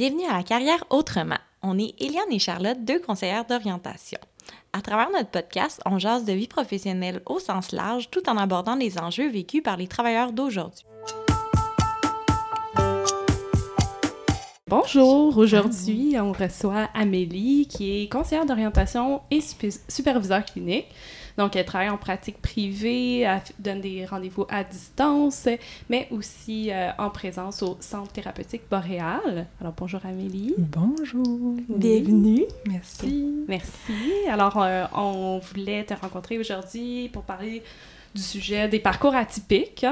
Bienvenue à la carrière autrement. On est Eliane et Charlotte, deux conseillères d'orientation. À travers notre podcast, on jase de vie professionnelle au sens large tout en abordant les enjeux vécus par les travailleurs d'aujourd'hui. Bonjour, aujourd'hui on reçoit Amélie qui est conseillère d'orientation et superviseur clinique. Donc, elle travaille en pratique privée, elle donne des rendez-vous à distance, mais aussi euh, en présence au Centre thérapeutique Boréal. Alors, bonjour Amélie. Bonjour. Bienvenue. Merci. Merci. Alors, euh, on voulait te rencontrer aujourd'hui pour parler du sujet des parcours atypiques.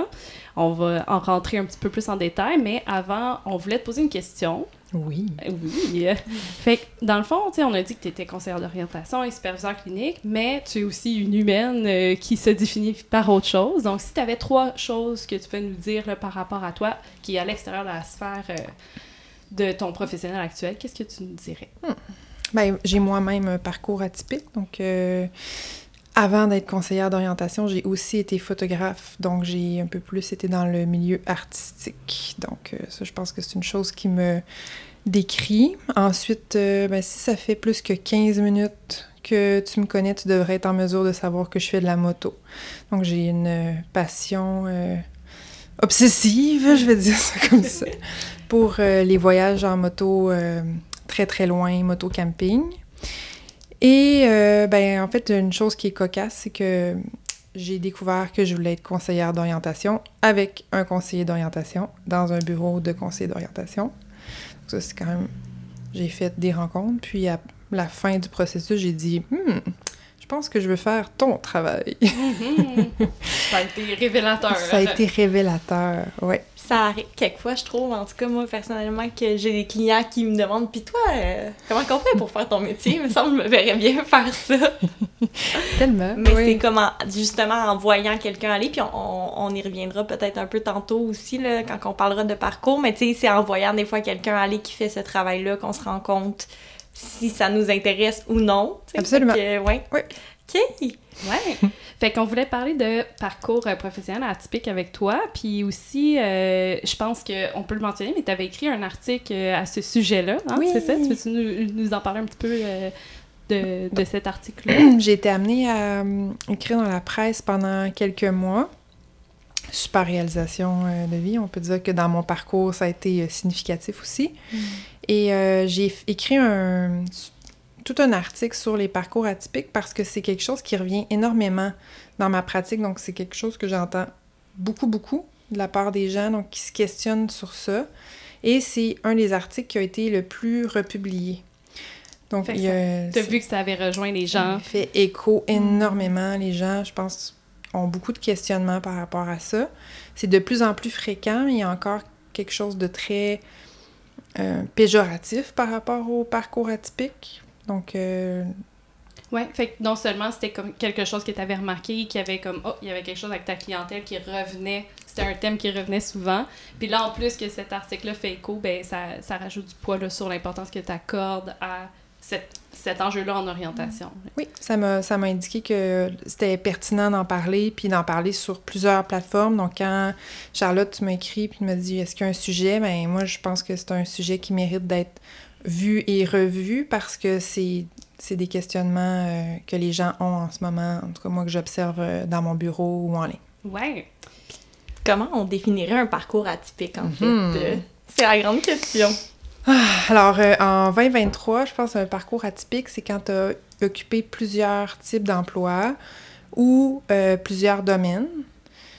On va en rentrer un petit peu plus en détail, mais avant, on voulait te poser une question. Oui. Oui. fait que, dans le fond, on a dit que tu étais conseillère d'orientation et superviseur clinique, mais tu es aussi une humaine euh, qui se définit par autre chose. Donc, si tu avais trois choses que tu peux nous dire par rapport à toi, qui est à l'extérieur de la sphère euh, de ton professionnel actuel, qu'est-ce que tu nous dirais? Hmm. Ben, j'ai moi-même un parcours atypique, donc euh, avant d'être conseillère d'orientation, j'ai aussi été photographe, donc j'ai un peu plus été dans le milieu artistique. Donc ça, je pense que c'est une chose qui me décrit. Ensuite, euh, ben, si ça fait plus que 15 minutes que tu me connais, tu devrais être en mesure de savoir que je fais de la moto. Donc, j'ai une passion euh, obsessive, je vais dire ça comme ça, pour euh, les voyages en moto très très loin, moto camping. Et ben, en fait, une chose qui est cocasse, c'est que j'ai découvert que je voulais être conseillère d'orientation avec un conseiller d'orientation dans un bureau de conseiller d'orientation. Ça, c'est quand même. J'ai fait des rencontres, puis à la fin du processus, j'ai dit hmm, je pense que je veux faire ton travail. ça a été révélateur. Ça a été révélateur, oui. Ça arrive quelquefois, je trouve, en tout cas, moi, personnellement, que j'ai des clients qui me demandent Puis toi, euh, comment qu'on fait pour faire ton métier? Il me semble que je me verrais bien faire ça. Tellement. Mais c'est comme, justement, en voyant quelqu'un aller, puis on, on, y reviendra peut-être un peu tantôt aussi, là, quand on parlera de parcours, mais tu sais, c'est en voyant des fois quelqu'un aller qui fait ce travail-là qu'on se rend compte si ça nous intéresse ou non. Absolument. ouais. Oui. OK. Ouais. fait qu'on voulait parler de parcours euh, professionnel atypique avec toi. Puis aussi, euh, je pense qu'on peut le mentionner, mais tu avais écrit un article euh, à ce sujet-là. Hein? Oui. C'est ça? Tu veux-tu nous, nous, en parler un petit peu de, de, cet article-là? J'ai été amenée à écrire dans la presse pendant quelques mois. Super réalisation de vie. On peut dire que dans mon parcours, ça a été significatif aussi. Mm. Et j'ai écrit un tout un article sur les parcours atypiques parce que c'est quelque chose qui revient énormément dans ma pratique. Donc, c'est quelque chose que j'entends beaucoup, beaucoup de la part des gens donc, qui se questionnent sur ça. Et c'est un des articles qui a été le plus republié. Donc, tu as vu que ça avait rejoint les gens. Ça fait écho énormément. Les gens, je pense, ont beaucoup de questionnements par rapport à ça. C'est de plus en plus fréquent, mais il y a encore quelque chose de très euh, péjoratif par rapport au parcours atypique. Donc. Euh... Ouais, fait que non seulement c'était comme quelque chose que tu avais remarqué, qu'il y avait comme, oh, il y avait quelque chose avec ta clientèle qui revenait, c'était un thème qui revenait souvent. Puis là, en plus que cet article-là fait écho, ben ça, ça rajoute du poids là, sur l'importance que tu accordes à cette, cet enjeu-là en orientation. Oui, ça m'a, ça m'a indiqué que c'était pertinent d'en parler, puis d'en parler sur plusieurs plateformes. Donc, quand Charlotte, tu m'as écrit, puis tu m'as dit, est-ce qu'il y a un sujet? Ben moi, je pense que c'est un sujet qui mérite d'être vu et revu parce que c'est des questionnements euh, que les gens ont en ce moment, en tout cas moi que j'observe euh, dans mon bureau ou en ligne. Ouais. Comment on définirait un parcours atypique en fait? Mhm. Euh, c'est la grande question. Ah, alors, en 2023, je pense un parcours atypique, c'est quand tu as occupé plusieurs types d'emplois ou plusieurs domaines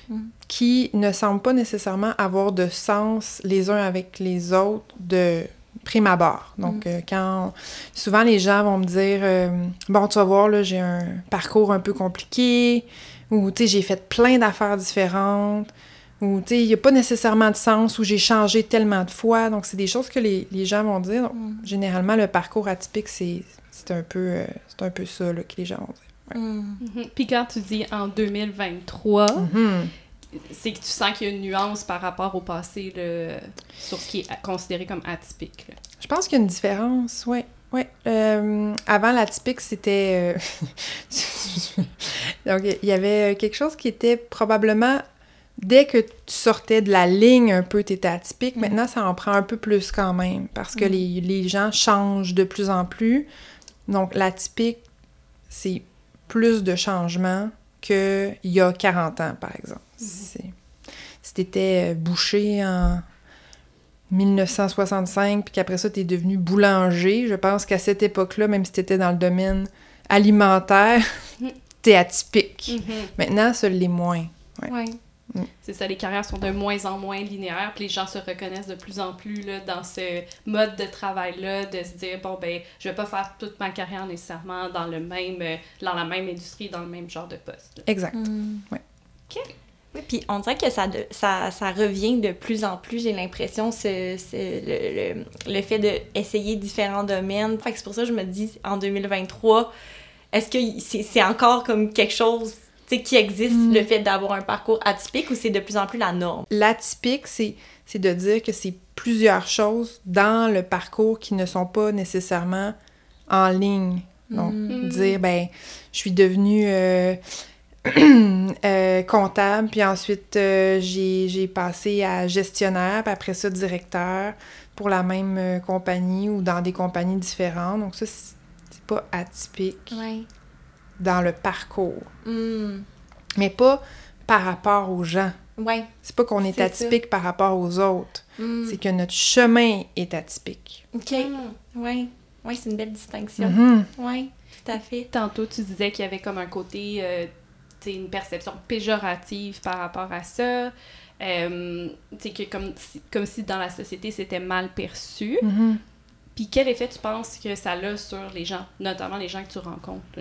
mhm. qui ne semblent pas nécessairement avoir de sens les uns avec les autres de prime abord. Donc, mm. euh, quand souvent les gens vont me dire euh, Bon, tu vas voir, là, j'ai un parcours un peu compliqué, ou tu sais, j'ai fait plein d'affaires différentes, ou tu sais, il n'y a pas nécessairement de sens, ou j'ai changé tellement de fois. Donc, c'est des choses que les, gens vont dire. Mm. Généralement, le parcours atypique, c'est un, peu, euh, c'est un peu ça là, que les gens vont dire. Mm. Mm-hmm. Puis quand tu dis en 2023, c'est que tu sens qu'il y a une nuance par rapport au passé sur ce qui est considéré comme atypique. Je pense qu'il y a une différence, oui. Oui. Euh, avant, l'atypique, c'était. Euh, donc, il y avait quelque chose qui était probablement dès que tu sortais de la ligne un peu, tu étais atypique. Maintenant, ça en prend un peu plus quand même parce que Mm. les, les gens changent de plus en plus. Donc, l'atypique, c'est plus de changements qu'il y a 40 ans, par exemple. C'est- Si tu étais bouché en 1965, puis qu'après ça, tu es devenu boulanger, je pense qu'à cette époque-là, même si tu étais dans le domaine alimentaire, Mhm. tu es atypique. Mhm. Maintenant, ça l'est moins. Ouais. C'est ça, les carrières sont de moins en moins linéaires, puis les gens se reconnaissent de plus en plus là, dans ce mode de travail-là, de se dire, bon, ben, je vais pas faire toute ma carrière nécessairement dans le même, euh, dans la même industrie, dans le même genre de poste. là. Exact. Mm. Ouais. OK. Oui, puis on dirait que ça, de- ça, ça revient de plus en plus, j'ai l'impression, ce, ce- le, le, le fait d'essayer différents domaines. Fait que c'est pour ça que je me dis, en 2023, est-ce que c'est c'est encore comme quelque chose qui existe, Mm. le fait d'avoir un parcours atypique, ou c'est de plus en plus la norme? L'atypique, c'est c'est de dire que c'est plusieurs choses dans le parcours qui ne sont pas nécessairement en ligne. Donc, Mm. dire, ben, je suis devenue euh, euh, comptable, puis ensuite euh, j'ai j'ai passé à gestionnaire, puis après ça directeur pour la même euh, compagnie ou dans des compagnies différentes. Donc ça, c'est pas atypique Ouais. dans le parcours, Mm. mais pas par rapport aux gens. Ouais. C'est pas qu'on est, atypique par rapport aux autres, Mm. c'est que notre chemin est atypique. OK. Mm. Ouais. Ouais, c'est une belle distinction. Mhm. Ouais, tout à fait. Tantôt, tu disais qu'il y avait comme un côté, euh, une perception péjorative par rapport à ça. Euh, que comme si, comme si dans la société, c'était mal perçu. Mhm. Puis quel effet tu penses que ça a sur les gens, notamment les gens que tu rencontres?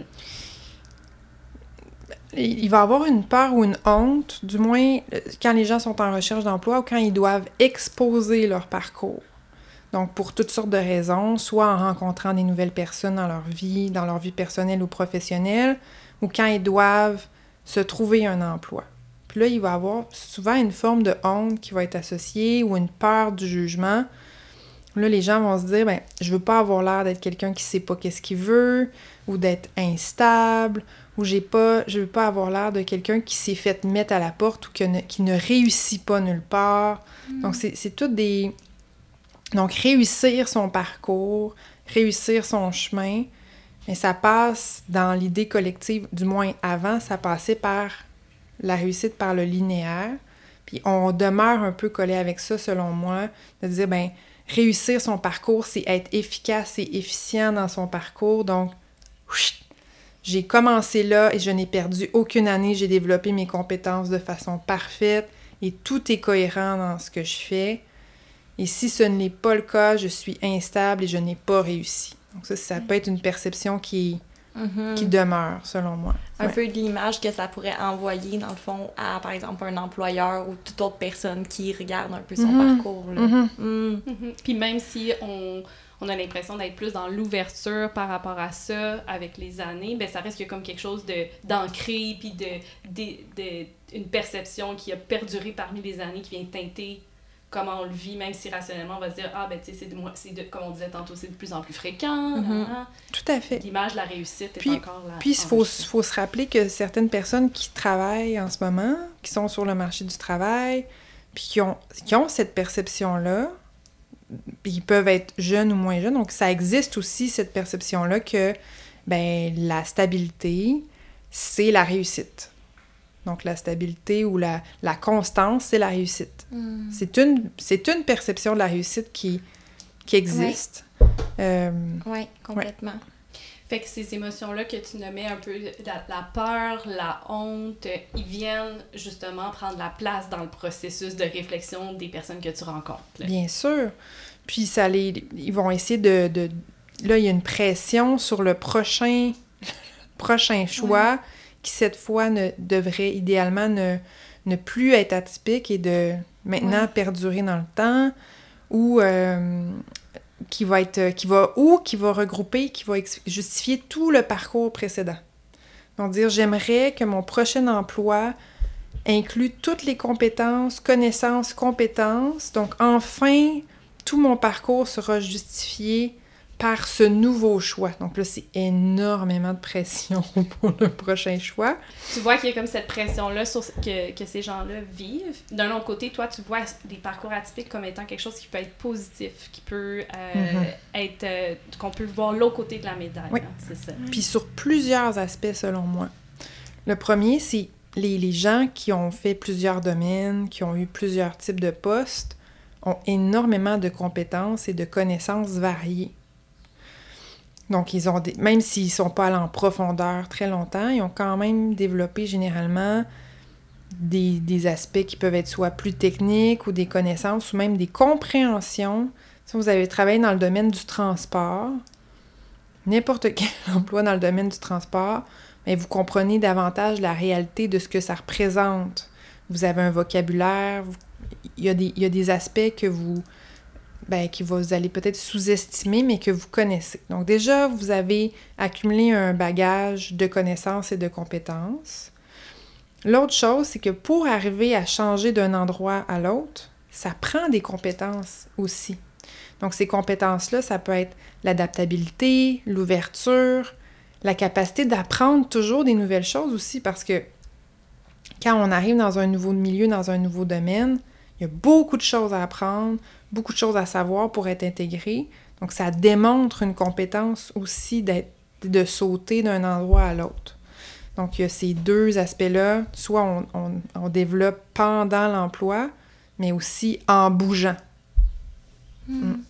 Il va y avoir une peur ou une honte, du moins euh, quand les gens sont en recherche d'emploi ou quand ils doivent exposer leur parcours. Donc, pour toutes sortes de raisons, soit en rencontrant des nouvelles personnes dans leur vie, dans leur vie personnelle ou professionnelle, ou quand ils doivent se trouver un emploi. Puis là, il va y avoir souvent une forme de honte qui va être associée ou une peur du jugement. Là, les gens vont se dire, ben, je veux pas avoir l'air d'être quelqu'un qui sait pas qu'est-ce qu'il veut, ou d'être instable, ou j'ai pas, je veux pas avoir l'air de quelqu'un qui s'est fait mettre à la porte ou que ne- qui ne réussit pas nulle part. Donc, c'est c'est toutes des... Donc, réussir son parcours, réussir son chemin, mais ça passe dans l'idée collective, du moins avant, ça passait par la réussite par le linéaire. Puis on demeure un peu collé avec ça, selon moi, de dire, ben, réussir son parcours, c'est être efficace et efficient dans son parcours. Donc, j'ai commencé là et je n'ai perdu aucune année. J'ai développé mes compétences de façon parfaite et tout est cohérent dans ce que je fais. Et si ce n'est pas le cas, je suis instable et je n'ai pas réussi. Donc ça, ça peut être une perception qui, Mhm. qui demeure, selon moi. un Ouais. peu de l'image que ça pourrait envoyer, dans le fond, à, par exemple, un employeur ou toute autre personne qui regarde un peu son Mhm. parcours. Là. Mhm. Puis même si on, on a l'impression d'être plus dans l'ouverture par rapport à ça avec les années, ben ça reste a comme quelque chose de d'ancré puis de, de, de- une perception qui a perduré parmi les années qui vient teinter comment on le vit, même si rationnellement on va se dire ah ben tu sais c'est comme on disait tantôt c'est de plus en plus fréquent. Mhm. nan, nan. Tout à fait. L'image de la réussite est Puis- encore là. Puis, il faut, faut se rappeler que certaines personnes qui travaillent en ce moment, qui sont sur le marché du travail, puis qui ont, qui ont cette perception-là, puis ils peuvent être jeunes ou moins jeunes, donc ça existe aussi cette perception-là que ben, la stabilité, c'est la réussite. Donc, la stabilité ou la, la constance, c'est la réussite. Mm. C'est une, c'est une perception de la réussite qui, qui existe. Euh, Ouais, complètement. Fait que ces émotions-là que tu nommais un peu, la, la peur, la honte, ils viennent justement prendre la place dans le processus de réflexion des personnes que tu rencontres. là. Bien sûr. Puis ça les, ils vont essayer de, de- Là, il y a une pression sur le prochain, prochain choix qui, cette fois, ne devrait idéalement ne, ne plus être atypique et de maintenant Ouais. perdurer dans le temps ou euh, qui va être qui va ou qui va regrouper qui va justifier tout le parcours précédent. Donc dire j'aimerais que mon prochain emploi inclut toutes les compétences, connaissances, compétences. Donc enfin tout mon parcours sera justifié par ce nouveau choix. Donc là, c'est énormément de pression pour le prochain choix. Tu vois qu'il y a comme cette pression-là que, que ces gens-là vivent. D'un autre côté, toi, tu vois des parcours atypiques comme étant quelque chose qui peut être positif, qui peut euh, mm-hmm. être... Euh, qu'on peut voir l'autre côté de la médaille. Oui. Hein, c'est ça. Puis sur plusieurs aspects, selon moi. Le premier, c'est les, les gens qui ont fait plusieurs domaines, qui ont eu plusieurs types de postes, ont énormément de compétences et de connaissances variées. Donc, ils ont même s'ils ne sont pas allés en profondeur très longtemps, ils ont quand même développé généralement des, aspects qui peuvent être soit plus techniques ou des connaissances ou même des compréhensions. Si vous avez travaillé dans le domaine du transport, n'importe quel emploi dans le domaine du transport, mais vous comprenez davantage la réalité de ce que ça représente. Vous avez un vocabulaire, il y il y a des aspects que vous, ben, que vous allez peut-être sous-estimer, mais que vous connaissez. Donc déjà, vous avez accumulé un bagage de connaissances et de compétences. L'autre chose, c'est que pour arriver à changer d'un endroit à l'autre, ça prend des compétences aussi. Donc ces compétences-là, ça peut être l'adaptabilité, l'ouverture, la capacité d'apprendre toujours des nouvelles choses aussi, parce que quand on arrive dans un nouveau milieu, dans un nouveau domaine, il y a beaucoup de choses à apprendre, beaucoup de choses à savoir pour être intégré. Donc, ça démontre une compétence aussi de sauter d'un endroit à l'autre. Donc, il y a ces deux aspects-là. Soit on, développe pendant l'emploi, mais aussi en bougeant. Hmm. Mm.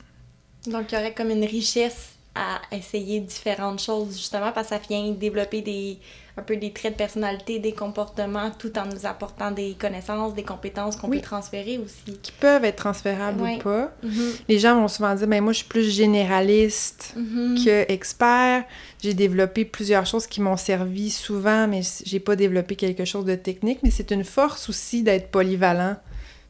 Donc, il y aurait comme une richesse à essayer différentes choses, justement, parce que ça vient développer des, un peu des traits de personnalité, des comportements, tout en nous apportant des connaissances, des compétences qu'on peut transférer aussi. Qui peuvent être transférables ou pas. Mm-hmm. Les gens vont souvent dire, mais ben, moi, je suis plus généraliste mm-hmm. que expert. J'ai développé plusieurs choses qui m'ont servi souvent, mais j'ai pas développé quelque chose de technique. Mais c'est une force aussi d'être polyvalent,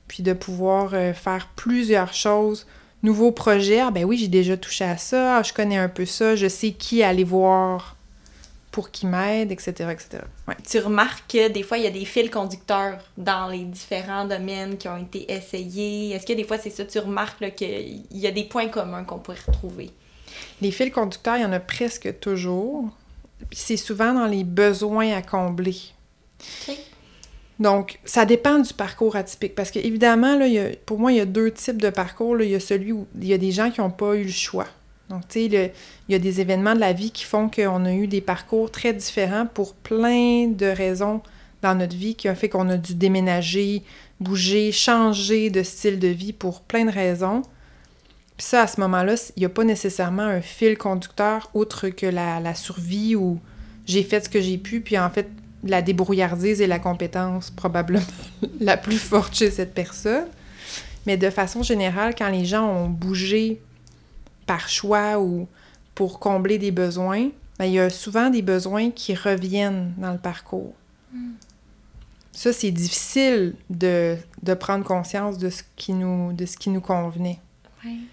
puis de pouvoir euh, faire plusieurs choses nouveau projet, ah, ben oui, j'ai déjà touché à ça, ah, je connais un peu ça, je sais qui aller voir pour qu'il m'aide, etc., etc. Tu remarques que des fois, il y a des fils conducteurs dans les différents domaines qui ont été essayés. Est-ce que des fois, c'est ça, tu remarques qu'il y a des points communs qu'on pourrait retrouver? Les fils conducteurs, il y en a presque toujours. Puis c'est souvent dans les besoins à combler. Donc, ça dépend du parcours atypique. Parce que, évidemment, là, pour moi, il y a deux types de parcours. Il y a celui où il y a des gens qui n'ont pas eu le choix. Donc, tu sais, il y a des événements de la vie qui font qu'on a eu des parcours très différents pour plein de raisons dans notre vie qui ont fait qu'on a dû déménager, bouger, changer de style de vie pour plein de raisons. Puis ça, à ce moment-là, il n'y a pas nécessairement un fil conducteur autre que la, la survie ou j'ai fait ce que j'ai pu, puis en fait, la débrouillardise et la compétence probablement la plus forte chez cette personne. Mais de façon générale, quand les gens ont bougé par choix ou pour combler des besoins, ben, il y a souvent des besoins qui reviennent dans le parcours. Hmm. Ça, c'est difficile de, prendre conscience de ce qui nous, de ce qui nous convenait. Oui.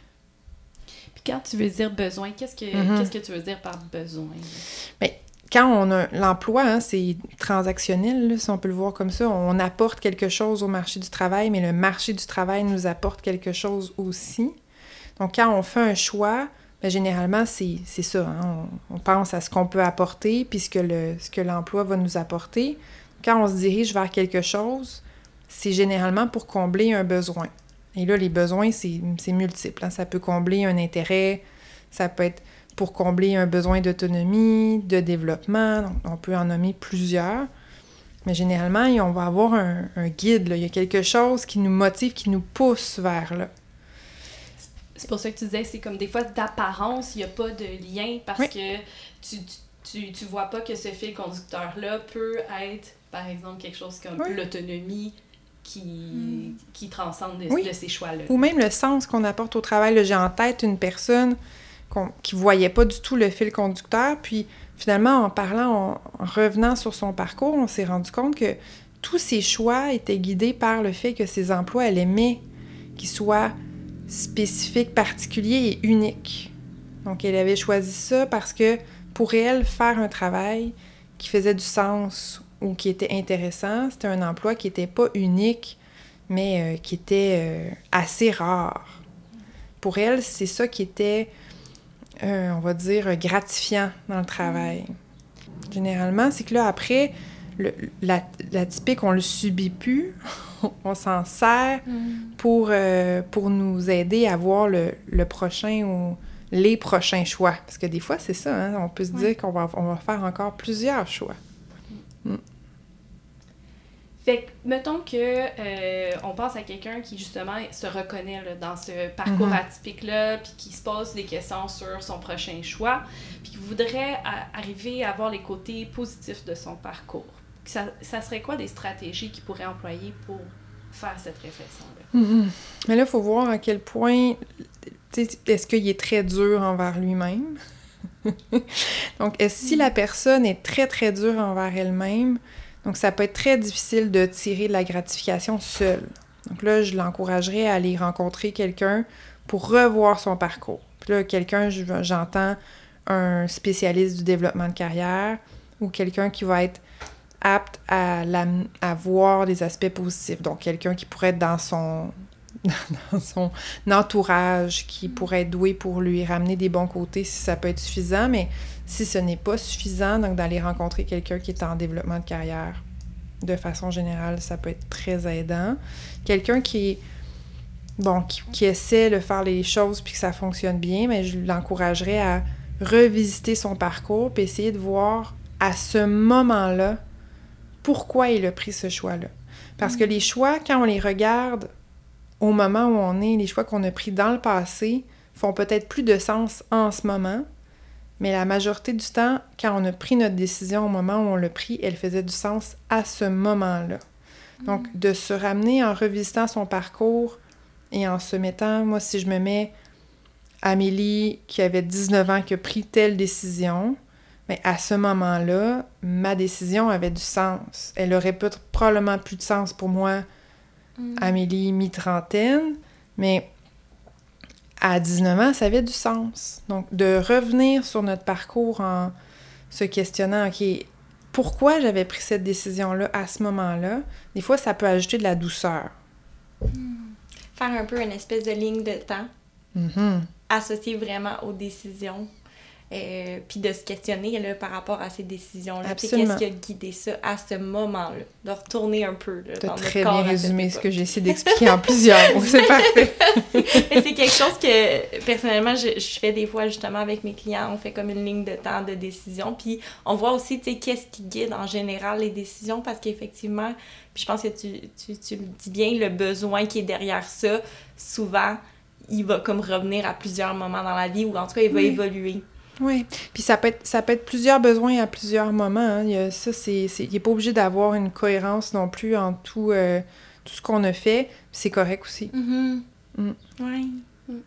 Puis quand tu veux dire besoin, qu'est-ce que, mm-hmm. qu'est-ce que tu veux dire par besoin? Bien, quand on a l'emploi, hein, c'est transactionnel, si on peut le voir comme ça. On apporte quelque chose au marché du travail, mais le marché du travail nous apporte quelque chose aussi. Donc, quand on fait un choix, bien, généralement, c'est ça. Hein. On, pense à ce qu'on peut apporter, puis ce que l'emploi va nous apporter. Quand on se dirige vers quelque chose, c'est généralement pour combler un besoin. Et là, les besoins, c'est multiple. Hein. Ça peut combler un intérêt, ça peut être pour combler un besoin d'autonomie, de développement. on peut en nommer plusieurs. Mais généralement, on va avoir un, guide. Il y a quelque chose qui nous motive, qui nous pousse vers là. C'est pour ça que tu disais, c'est comme des fois d'apparence, il n'y a pas de lien parce que tu, tu, tu, vois pas que ce fil conducteur-là peut être, par exemple, quelque chose comme l'autonomie qui, hmm. qui transcende de, ces choix-là. Ou même le sens qu'on apporte au travail. J'ai en tête une personne qui voyait pas du tout le fil conducteur, puis finalement, en parlant, en revenant sur son parcours, on s'est rendu compte que tous ses choix étaient guidés par le fait que ses emplois, elle aimait qu'ils soient spécifique, particulier et unique. Donc, elle avait choisi ça parce que pour elle, faire un travail qui faisait du sens ou qui était intéressant, c'était un emploi qui n'était pas unique, mais euh, qui était euh, assez rare. Pour elle, c'est ça qui était euh, on va dire, gratifiant dans le travail. Généralement, c'est que là, après, le, la, la typique, on le subit plus, on s'en sert pour, euh, pour nous aider à voir le, le prochain ou les prochains choix. Parce que des fois, c'est ça, hein, on peut se Ouais. dire qu'on va, on va faire encore plusieurs choix. Fait que, mettons que euh, on pense à quelqu'un qui justement se reconnaît là, dans ce parcours Mhm. atypique-là, puis qui se pose des questions sur son prochain choix, puis qui voudrait arriver à voir les côtés positifs de son parcours. Ça, ça serait quoi des stratégies qu'il pourrait employer pour faire cette réflexion-là? Mais là, il faut voir à quel point, est-ce qu'il est très dur envers lui-même? donc, si la personne est très, très dure envers elle-même, donc ça peut être très difficile de tirer de la gratification seule. Donc là, je l'encouragerais à aller rencontrer quelqu'un pour revoir son parcours. Puis là, quelqu'un, je- j'entends un spécialiste du développement de carrière ou quelqu'un qui va être apte à, voir les aspects positifs. Donc, quelqu'un qui pourrait être dans son, dans son entourage, qui pourrait être doué pour lui ramener des bons côtés si ça peut être suffisant, mais si ce n'est pas suffisant, donc d'aller rencontrer quelqu'un qui est en développement de carrière, de façon générale, ça peut être très aidant. Quelqu'un qui est bon, qui, qui essaie de faire les choses puis que ça fonctionne bien, mais je l'encouragerais à revisiter son parcours puis essayer de voir à ce moment-là pourquoi il a pris ce choix-là. Parce que les choix, quand on les regarde au moment où on est, les choix qu'on a pris dans le passé font peut-être plus de sens en ce moment, mais la majorité du temps, quand on a pris notre décision au moment où on l'a pris, elle faisait du sens à ce moment-là. Donc, de se ramener en revisitant son parcours et en se mettant, moi, si je me mets Amélie qui avait 19 ans, qui a pris telle décision, mais à ce moment-là, ma décision avait du sens. Elle aurait peut probablement plus de sens pour moi, Mm. Amélie mi-trentaine, mais à 19 ans, ça avait du sens. Donc, de revenir sur notre parcours en se questionnant, OK, pourquoi j'avais pris cette décision-là à ce moment-là, des fois, ça peut ajouter de la douceur. Faire un peu une espèce de ligne de temps Mhm. associée vraiment aux décisions. Euh, puis de se questionner là, par rapport à ces décisions-là. Qu'est-ce qui a guidé ça à ce moment-là? De retourner un peu là, dans notre très corps bien résumé ce que j'ai essayé d'expliquer en plusieurs mots. C'est parfait. C'est quelque chose que, personnellement, je, je fais des fois justement avec mes clients. On fait comme une ligne de temps de décision. Puis on voit aussi, tu sais, qu'est-ce qui guide en général les décisions parce qu'effectivement, puis je pense que tu, tu, tu le dis bien, le besoin qui est derrière ça, souvent, il va comme revenir à plusieurs moments dans la vie ou en tout cas, il va Oui. évoluer. Oui. Puis ça peut, être, ça peut être plusieurs besoins à plusieurs moments. hein. Il y a, ça, c'est, c'est- il n'est pas obligé d'avoir une cohérence non plus en tout, euh, tout ce qu'on a fait. C'est correct aussi. Mm Mm.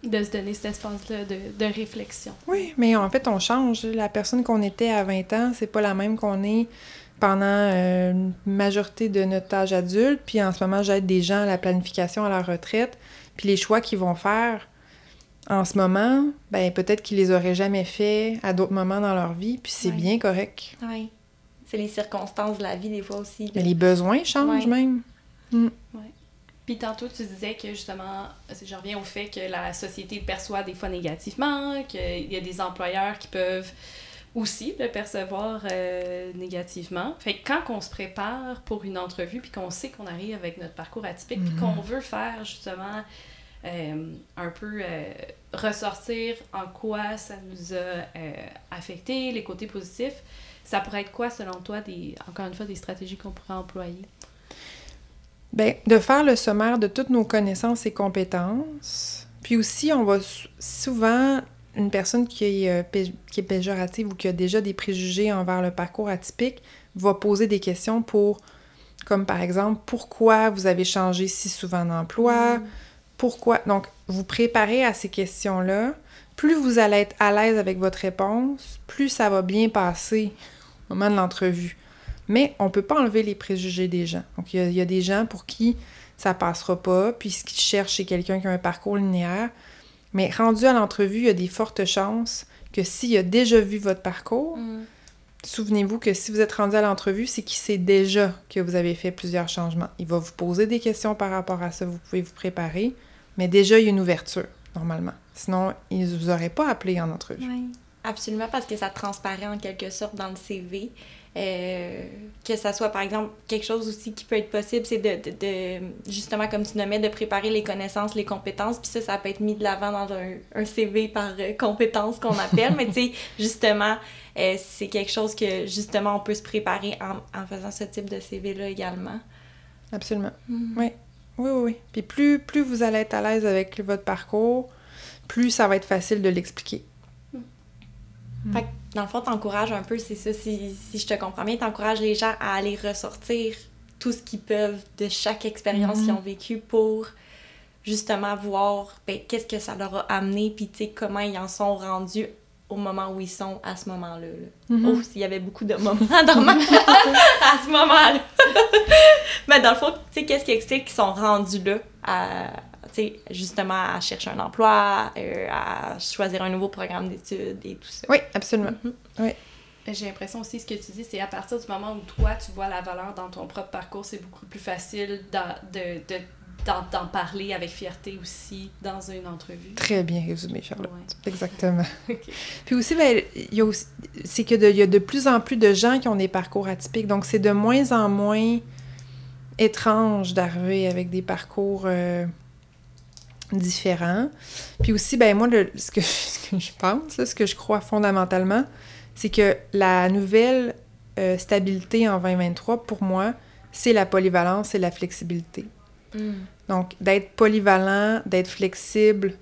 De se donner cet espace-là de, de réflexion. Oui, mais en fait, on change. La personne qu'on était à 20 ans, c'est pas la même qu'on est pendant euh, une majorité de notre âge adulte. Puis en ce moment, j'aide des gens à la planification à la retraite. Puis les choix qu'ils vont faire en ce moment, ben peut-être qu'ils les auraient jamais fait à d'autres moments dans leur vie. Puis c'est Ouais. bien correct. Oui. C'est les circonstances de la vie, des fois aussi. Mais les besoins changent Ouais. même. Puis tantôt, tu disais que justement, je reviens au fait que la société le perçoit des fois négativement, qu'il y a des employeurs qui peuvent aussi le percevoir euh, négativement. Fait que quand on se prépare pour une entrevue, puis qu'on sait qu'on arrive avec notre parcours atypique, puis Mhm. qu'on veut faire justement euh, un peu euh, ressortir en quoi ça nous a euh, affecté, les côtés positifs, ça pourrait être quoi selon toi, des, encore une fois, des stratégies qu'on pourrait employer? Ben, de faire le sommaire de toutes nos connaissances et compétences. Puis aussi, on va sou- souvent, une personne qui est, euh, qui est péjorative ou qui a déjà des préjugés envers le parcours atypique va poser des questions pour, comme par exemple, pourquoi vous avez changé si souvent d'emploi? Pourquoi? Donc, vous préparez à ces questions-là. Plus vous allez être à l'aise avec votre réponse, plus ça va bien passer au moment de l'entrevue. Mais on peut pas enlever les préjugés des gens. Donc, il y a, il y a des gens pour qui ça passera pas, puis ce qu'ils cherchent, c'est quelqu'un qui a un parcours linéaire. Mais rendu à l'entrevue, il y a des fortes chances que s'il a déjà vu votre parcours, Mm. souvenez-vous que si vous êtes rendu à l'entrevue, c'est qu'il sait déjà que vous avez fait plusieurs changements. Il va vous poser des questions par rapport à ça, vous pouvez vous préparer, mais déjà, il y a une ouverture. normalement. Sinon, ils vous auraient pas appelé en entrevue. Oui, absolument, parce que ça transparaît en quelque sorte dans le CV. Euh, que ça soit, par exemple, quelque chose aussi qui peut être possible, c'est de, de, de, justement, comme tu nommais, de préparer les connaissances, les compétences, puis ça, ça peut être mis de l'avant dans un, un, CV par euh, compétences qu'on appelle, mais tu sais, justement, euh, c'est quelque chose que, justement, on peut se préparer en, en faisant ce type de CV-là également. Absolument. Mm. Oui. Oui, oui, oui. Puis plus, plus vous allez être à l'aise avec votre parcours, plus ça va être facile de l'expliquer. Mm. Fait que, dans le fond, t'encourages un peu, c'est ça, si, si, je te comprends bien, t'encourages les gens à aller ressortir tout ce qu'ils peuvent de chaque expérience mm qu'ils ont vécue pour justement voir ben, qu'est-ce que ça leur a amené, puis tu sais, comment ils en sont rendus au moment où ils sont à ce moment-là. Là. Mm -hmm. Oh, s'il y avait beaucoup de moments dans ma à ce moment-là. Mais dans le fond, tu sais, qu'est-ce qui explique qu'ils sont rendus là à justement à chercher un emploi, euh, à choisir un nouveau programme d'études et tout ça? Oui, absolument. Mm -hmm. oui. J'ai l'impression aussi, ce que tu dis, c'est à partir du moment où toi, tu vois la valeur dans ton propre parcours, c'est beaucoup plus facile de, de, d'en parler avec fierté aussi dans une entrevue. Très bien résumé, Charlotte. Ouais. Exactement. okay. Puis aussi, ben, y a aussi c'est qu'il y a de plus en plus de gens qui ont des parcours atypiques. Donc, c'est de moins en moins étrange d'arriver avec des parcours euh, différents. Puis aussi, ben moi, le, ce, que, ce que je pense, là, ce que je crois fondamentalement, c'est que la nouvelle euh, stabilité en 2023, pour moi, c'est la polyvalence et la flexibilité. Mm. Donc, d'être polyvalent, d'être flexible,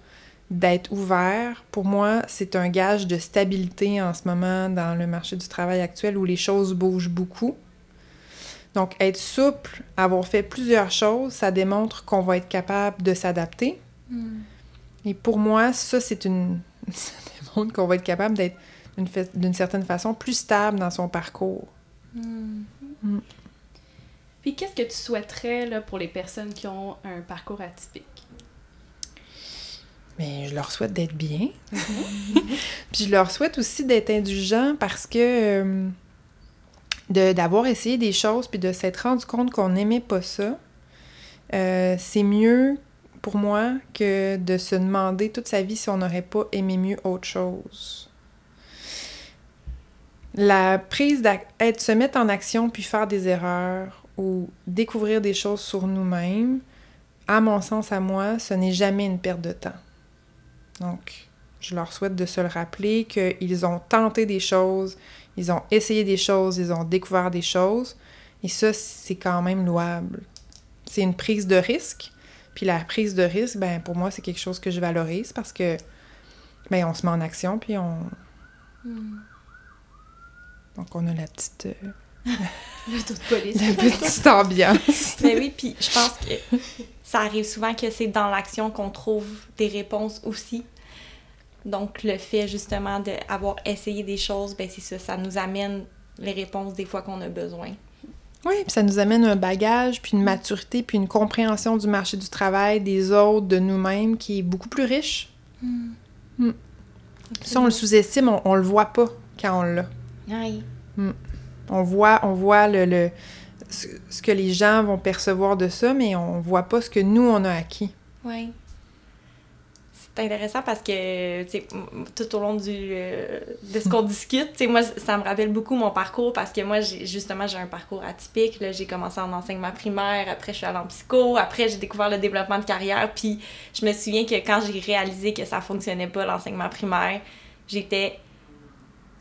d'être ouvert, pour moi, c'est un gage de stabilité en ce moment dans le marché du travail actuel où les choses bougent beaucoup. Donc, être souple, avoir fait plusieurs choses, ça démontre qu'on va être capable de s'adapter. Mm. Et pour moi, ça, c'est une... ça démontre qu'on va être capable d'être d'une certaine façon plus stable dans son parcours. Mm. Mm. Puis qu'est-ce que tu souhaiterais là, pour les personnes qui ont un parcours atypique? Mais je leur souhaite d'être bien. Puis je leur souhaite aussi d'être indulgents parce que euh, d'avoir essayé des choses puis de s'être rendu compte qu'on n'aimait pas ça, euh, c'est mieux pour moi que de se demander toute sa vie si on n'aurait pas aimé mieux autre chose. La prise d'être se mettre en action puis faire des erreurs ou découvrir des choses sur nous-mêmes, à mon sens, à moi, ce n'est jamais une perte de temps. Donc, je leur souhaite de se le rappeler qu'ils ont tenté des choses, ils ont essayé des choses, ils ont découvert des choses. Et ça, c'est quand même louable. C'est une prise de risque. Puis la prise de risque, ben pour moi, c'est quelque chose que je valorise parce que ben on se met en action, puis on... Mm. Donc on a la petite... Euh... le taux de police. La petite ambiance. Mais oui, puis je pense que ça arrive souvent que c'est dans l'action qu'on trouve des réponses aussi. Donc, le fait justement d'avoir essayé des choses, ben c'est ça, ça nous amène les réponses des fois qu'on a besoin. Oui, puis ça nous amène un bagage, puis une maturité, puis une compréhension du marché du travail, des autres, de nous-mêmes, qui est beaucoup plus riche. Mm. Mm. Si on le sous-estime, on, on, le voit pas quand on l'a. Oui. Mm. On voit, on voit le, le ce, que les gens vont percevoir de ça, mais on voit pas ce que nous, on a acquis. Oui. C'est intéressant parce que, tout au long du, euh, de ce qu'on discute, moi, ça me rappelle beaucoup mon parcours parce que moi, justement, j'ai un parcours atypique. J'ai commencé en enseignement primaire, après, je suis allée en psycho, après, j'ai découvert le développement de carrière. Puis, je me souviens que quand j'ai réalisé que ça fonctionnait pas, l'enseignement primaire, j'étais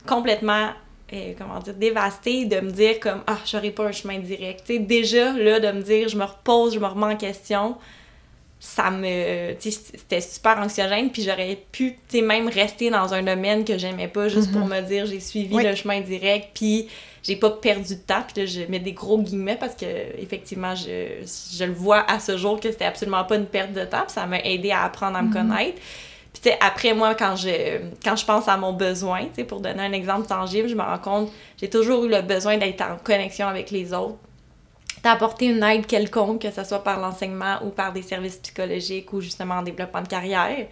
complètement euh, comment dire, dévastée de me dire comme ah j'aurais pas un chemin direct. sais déjà là de me dire je me repose, je me remets en question, ça me c'était super anxiogène puis j'aurais pu tu sais même rester dans un domaine que j'aimais pas juste mm -hmm. pour me dire j'ai suivi oui. le chemin direct puis j'ai pas perdu de temps puis là je mets des gros guillemets parce que effectivement je, je le vois à ce jour que c'était absolument pas une perte de temps ça m'a aidé à apprendre à me mm -hmm. connaître puis après moi quand je quand je pense à mon besoin, tu sais pour donner un exemple tangible, je me rends compte j'ai toujours eu le besoin d'être en connexion avec les autres, d'apporter une aide quelconque que ce soit par l'enseignement ou par des services psychologiques ou justement en développement de carrière.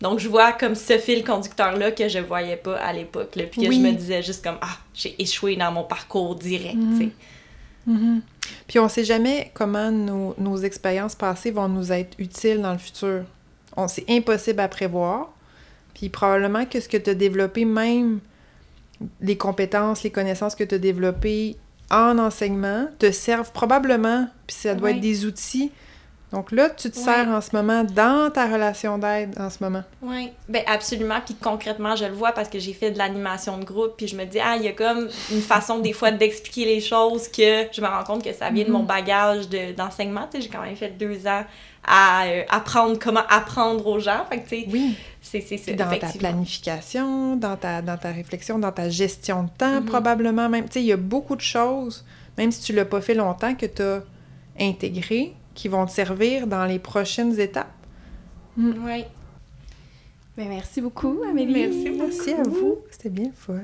Donc je vois comme ce fil conducteur là que je voyais pas à l'époque, puis que oui. je me disais juste comme ah, j'ai échoué dans mon parcours direct, -hmm. tu sais. Mm -hmm. Puis on sait jamais comment nos, nos expériences passées vont nous être utiles dans le futur c'est impossible à prévoir. Puis probablement que ce que tu as développé, même les compétences, les connaissances que tu as développées en enseignement, te servent probablement, puis ça doit être des outils. Donc là, tu te sers en ce moment dans ta relation d'aide en ce moment. Oui, ben absolument. Puis concrètement, je le vois parce que j'ai fait de l'animation de groupe. Puis je me dis, ah, il y a comme une façon des fois d'expliquer les choses que je me rends compte que ça vient de mon bagage de- d'enseignement. tu sais, j'ai quand même fait deux ans à euh, apprendre comment apprendre aux gens. Fait que, tu sais, Oui. c'est c'est ça. Dans ta planification, dans ta, dans ta réflexion, dans ta gestion de temps, Mhm. probablement même. Tu sais, il y a beaucoup de choses, même si tu l'as pas fait longtemps, que tu as intégrées, qui vont te servir dans les prochaines étapes. Oui. Ben, merci beaucoup, Amélie. Merci Merci à vous. C'était bien fun.